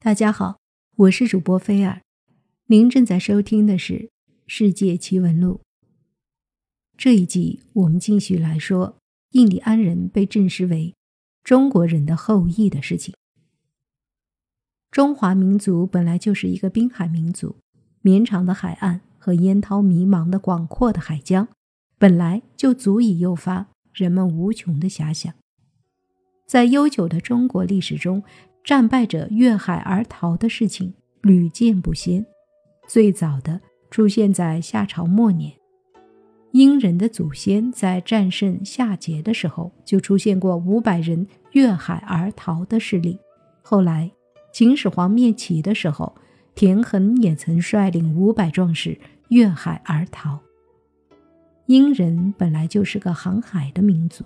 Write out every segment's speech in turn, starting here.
大家好，我是主播菲尔，您正在收听的是《世界奇闻录》。这一集我们继续来说印第安人被证实为中国人的后裔的事情。中华民族本来就是一个滨海民族，绵长的海岸和烟涛迷茫的广阔的海疆，本来就足以诱发人们无穷的遐想。在悠久的中国历史中，战败者越海而逃的事情屡见不鲜，最早的出现在夏朝末年。殷人的祖先在战胜夏桀的时候，就出现过五百人越海而逃的事例。后来，秦始皇灭齐的时候，田横也曾率领五百壮士越海而逃。殷人本来就是个航海的民族，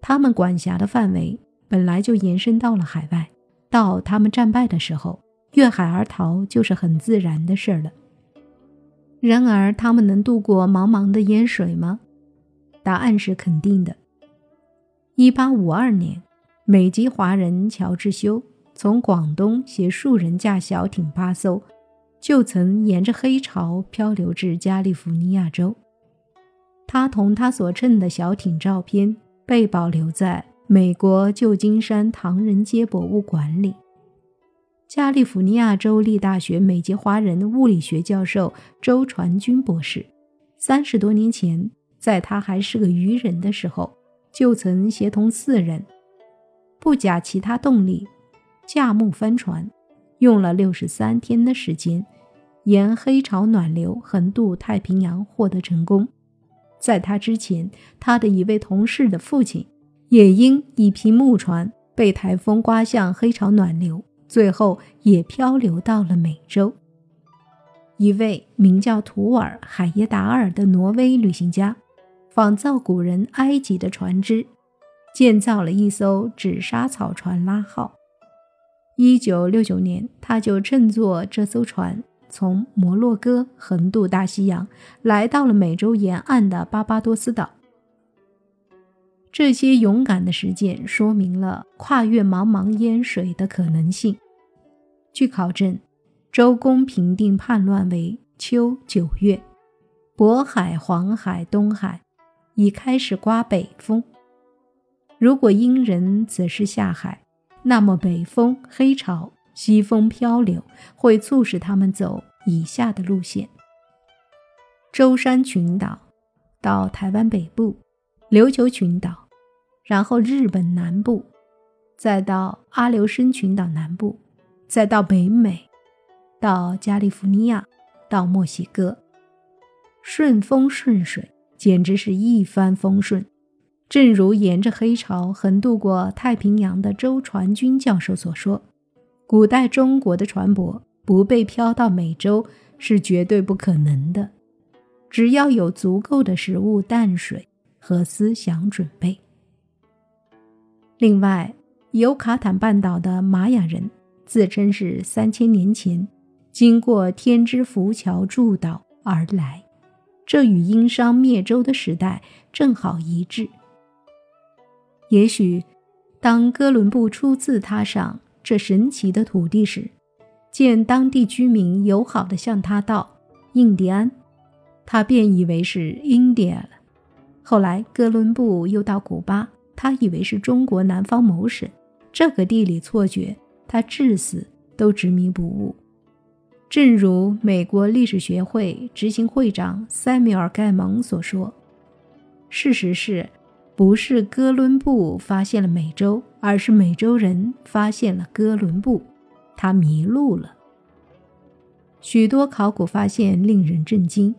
他们管辖的范围本来就延伸到了海外。到他们战败的时候，越海而逃就是很自然的事了。然而，他们能渡过茫茫的烟水吗？答案是肯定的。一八五二年，美籍华人乔治修从广东携数人驾小艇八艘，就曾沿着黑潮漂流至加利福尼亚州。他同他所乘的小艇照片被保留在。美国旧金山唐人街博物馆里，加利福尼亚州立大学美籍华人物理学教授周传军博士，三十多年前，在他还是个渔人的时候，就曾协同四人，不假其他动力，驾木帆船，用了六十三天的时间，沿黑潮暖流横渡太平洋，获得成功。在他之前，他的一位同事的父亲。也因一批木船被台风刮向黑潮暖流，最后也漂流到了美洲。一位名叫图尔海耶达尔的挪威旅行家，仿造古人埃及的船只，建造了一艘纸莎草船拉号。一九六九年，他就乘坐这艘船从摩洛哥横渡大西洋，来到了美洲沿岸的巴巴多斯岛。这些勇敢的实践说明了跨越茫茫烟水的可能性。据考证，周公平定叛乱为秋九月，渤海、黄海、东海已开始刮北风。如果殷人此时下海，那么北风、黑潮、西风漂流会促使他们走以下的路线：舟山群岛到台湾北部。琉球群岛，然后日本南部，再到阿留申群岛南部，再到北美，到加利福尼亚，到墨西哥，顺风顺水，简直是一帆风顺。正如沿着黑潮横渡过太平洋的周传君教授所说，古代中国的船舶不被漂到美洲是绝对不可能的，只要有足够的食物、淡水。和思想准备。另外，尤卡坦半岛的玛雅人自称是三千年前经过天之浮桥筑岛而来，这与殷商灭周的时代正好一致。也许，当哥伦布初次踏上这神奇的土地时，见当地居民友好地向他道“印第安”，他便以为是 India。后来，哥伦布又到古巴，他以为是中国南方某省。这个地理错觉，他至死都执迷不悟。正如美国历史学会执行会长塞缪尔·盖蒙所说：“事实是，不是哥伦布发现了美洲，而是美洲人发现了哥伦布，他迷路了。”许多考古发现令人震惊，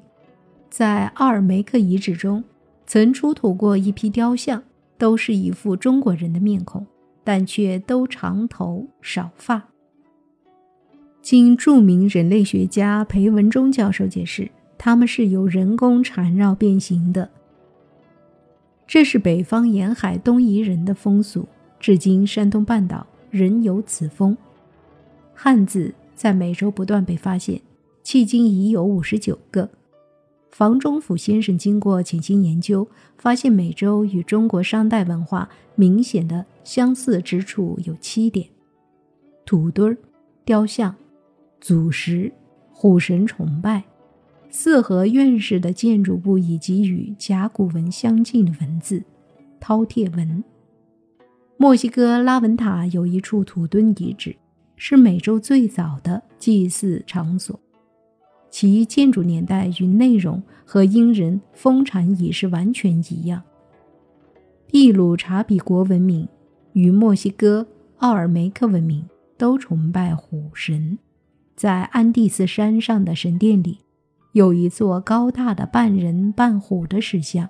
在奥尔梅克遗址中。曾出土过一批雕像，都是一副中国人的面孔，但却都长头少发。经著名人类学家裴文中教授解释，他们是由人工缠绕变形的。这是北方沿海东夷人的风俗，至今山东半岛仍有此风。汉字在美洲不断被发现，迄今已有五十九个。房中甫先生经过潜心研究，发现美洲与中国商代文化明显的相似之处有七点：土堆儿、雕像、祖石、虎神崇拜、四合院式的建筑物以及与甲骨文相近的文字——饕餮文。墨西哥拉文塔有一处土墩遗址，是美洲最早的祭祀场所，其建筑年代与内容和英人封禅仪式完全一样。秘鲁查比国文明与墨西哥奥尔梅克文明都崇拜虎神，在安第斯山上的神殿里，有一座高大的半人半虎的石像，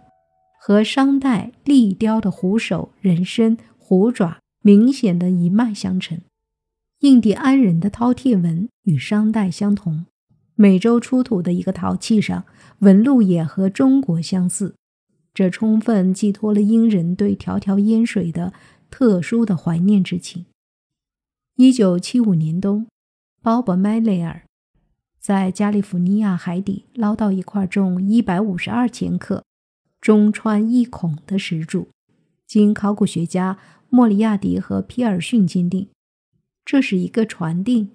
和商代立雕的虎首人身。虎爪明显的一脉相承，印第安人的饕餮纹与商代相同，美洲出土的一个陶器上纹路也和中国相似，这充分寄托了英人对迢迢烟水的特殊的怀念之情。一九七五年冬，鲍勃·麦雷尔在加利福尼亚海底捞到一块重一百五十二千克、中穿一孔的石柱，经考古学家。莫里亚迪和皮尔逊鉴定，这是一个船锭，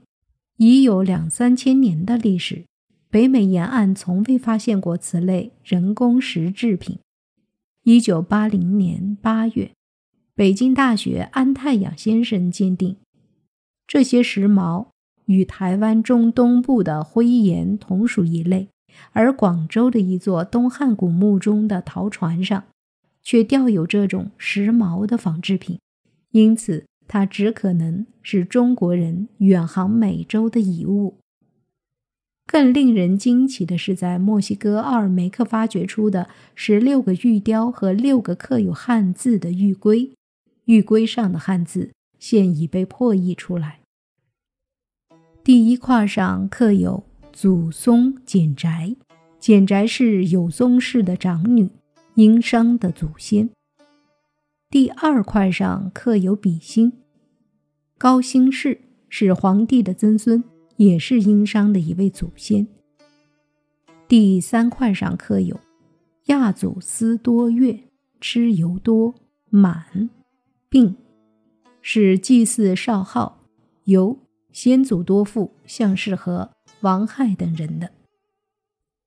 已有两三千年的历史。北美沿岸从未发现过此类人工石制品。一九八零年八月，北京大学安泰阳先生鉴定，这些石矛与台湾中东部的灰岩同属一类，而广州的一座东汉古墓中的陶船上，却吊有这种石矛的仿制品。因此，它只可能是中国人远航美洲的遗物。更令人惊奇的是，在墨西哥奥尔梅克发掘出的十六个玉雕和六个刻有汉字的玉龟，玉龟上的汉字现已被破译出来。第一块上刻有“祖松简宅”，简宅是有宗氏的长女，殷商的祖先。第二块上刻有比心，高辛氏是皇帝的曾孙，也是殷商的一位祖先。第三块上刻有亚祖斯多月，蚩尤多满，并是祭祀少昊、由先祖多父向氏和王亥等人的。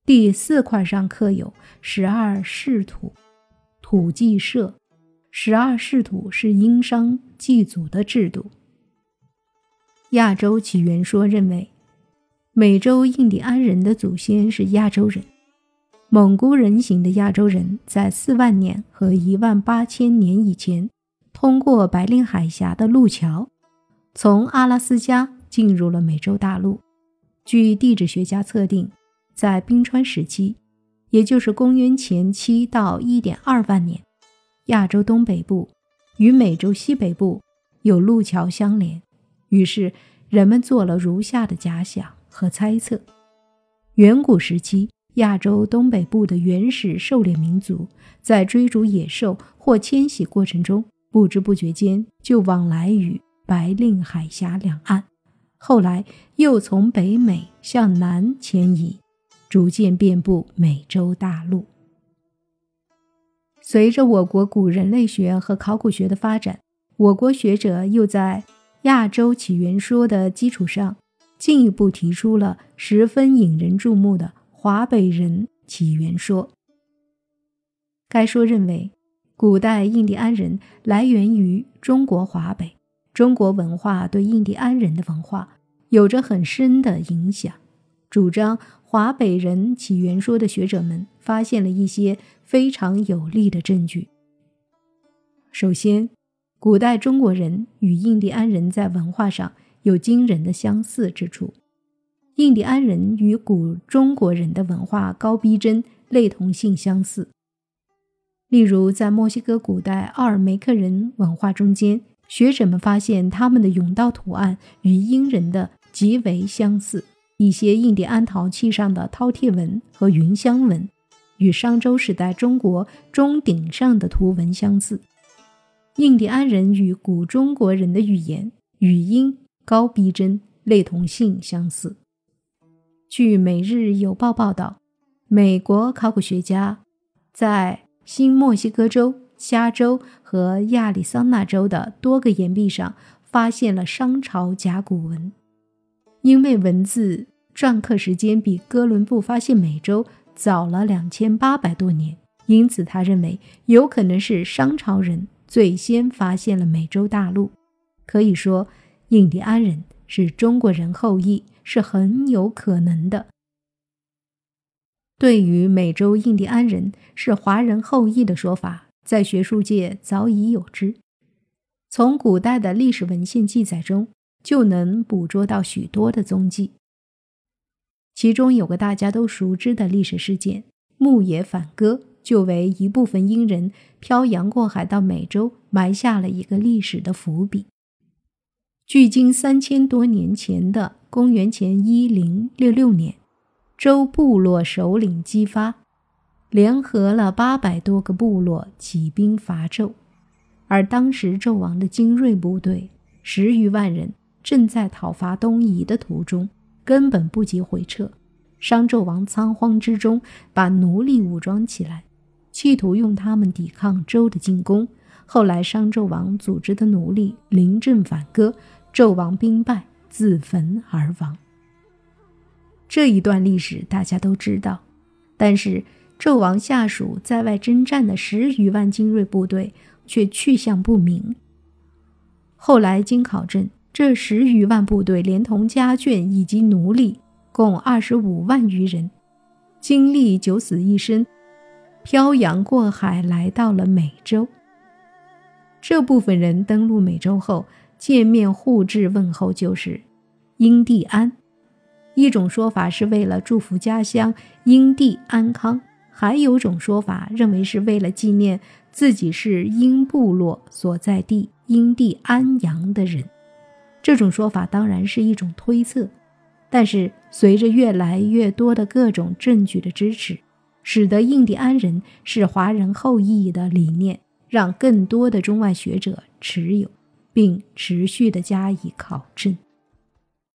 第四块上刻有十二世土，土祭社。十二世土是殷商祭祖的制度。亚洲起源说认为，美洲印第安人的祖先是亚洲人。蒙古人形的亚洲人在四万年和一万八千年以前，通过白令海峡的路桥，从阿拉斯加进入了美洲大陆。据地质学家测定，在冰川时期，也就是公元前七到一点二万年。亚洲东北部与美洲西北部有路桥相连，于是人们做了如下的假想和猜测：远古时期，亚洲东北部的原始狩猎民族在追逐野兽或迁徙过程中，不知不觉间就往来于白令海峡两岸，后来又从北美向南迁移，逐渐遍布美洲大陆。随着我国古人类学和考古学的发展，我国学者又在亚洲起源说的基础上，进一步提出了十分引人注目的华北人起源说。该说认为，古代印第安人来源于中国华北，中国文化对印第安人的文化有着很深的影响。主张华北人起源说的学者们发现了一些非常有力的证据。首先，古代中国人与印第安人在文化上有惊人的相似之处。印第安人与古中国人的文化高逼真，类同性相似。例如，在墨西哥古代奥尔梅克人文化中间，学者们发现他们的甬道图案与英人的极为相似。一些印第安陶器上的饕餮纹和云香纹，与商周时代中国钟鼎上的图文相似。印第安人与古中国人的语言语音高逼真，类同性相似。据《每日邮报》报道，美国考古学家在新墨西哥州、加州和亚利桑那州的多个岩壁上发现了商朝甲骨文。因为文字篆刻时间比哥伦布发现美洲早了两千八百多年，因此他认为有可能是商朝人最先发现了美洲大陆。可以说，印第安人是中国人后裔是很有可能的。对于美洲印第安人是华人后裔的说法，在学术界早已有之。从古代的历史文献记载中，就能捕捉到许多的踪迹。其中有个大家都熟知的历史事件——牧野反戈，就为一部分英人漂洋过海到美洲埋下了一个历史的伏笔。距今三千多年前的公元前一零六六年。周部落首领姬发，联合了八百多个部落起兵伐纣，而当时纣王的精锐部队十余万人正在讨伐东夷的途中，根本不及回撤。商纣王仓皇之中把奴隶武装起来，企图用他们抵抗周的进攻。后来商纣王组织的奴隶临阵反戈，纣王兵败，自焚而亡。这一段历史大家都知道，但是纣王下属在外征战的十余万精锐部队却去向不明。后来经考证，这十余万部队连同家眷以及奴隶，共二十五万余人，经历九死一生，漂洋过海来到了美洲。这部分人登陆美洲后，见面互致问候，就是“因地安”。一种说法是为了祝福家乡殷地安康，还有种说法认为是为了纪念自己是殷部落所在地殷地安阳的人。这种说法当然是一种推测，但是随着越来越多的各种证据的支持，使得印第安人是华人后裔的理念，让更多的中外学者持有，并持续的加以考证。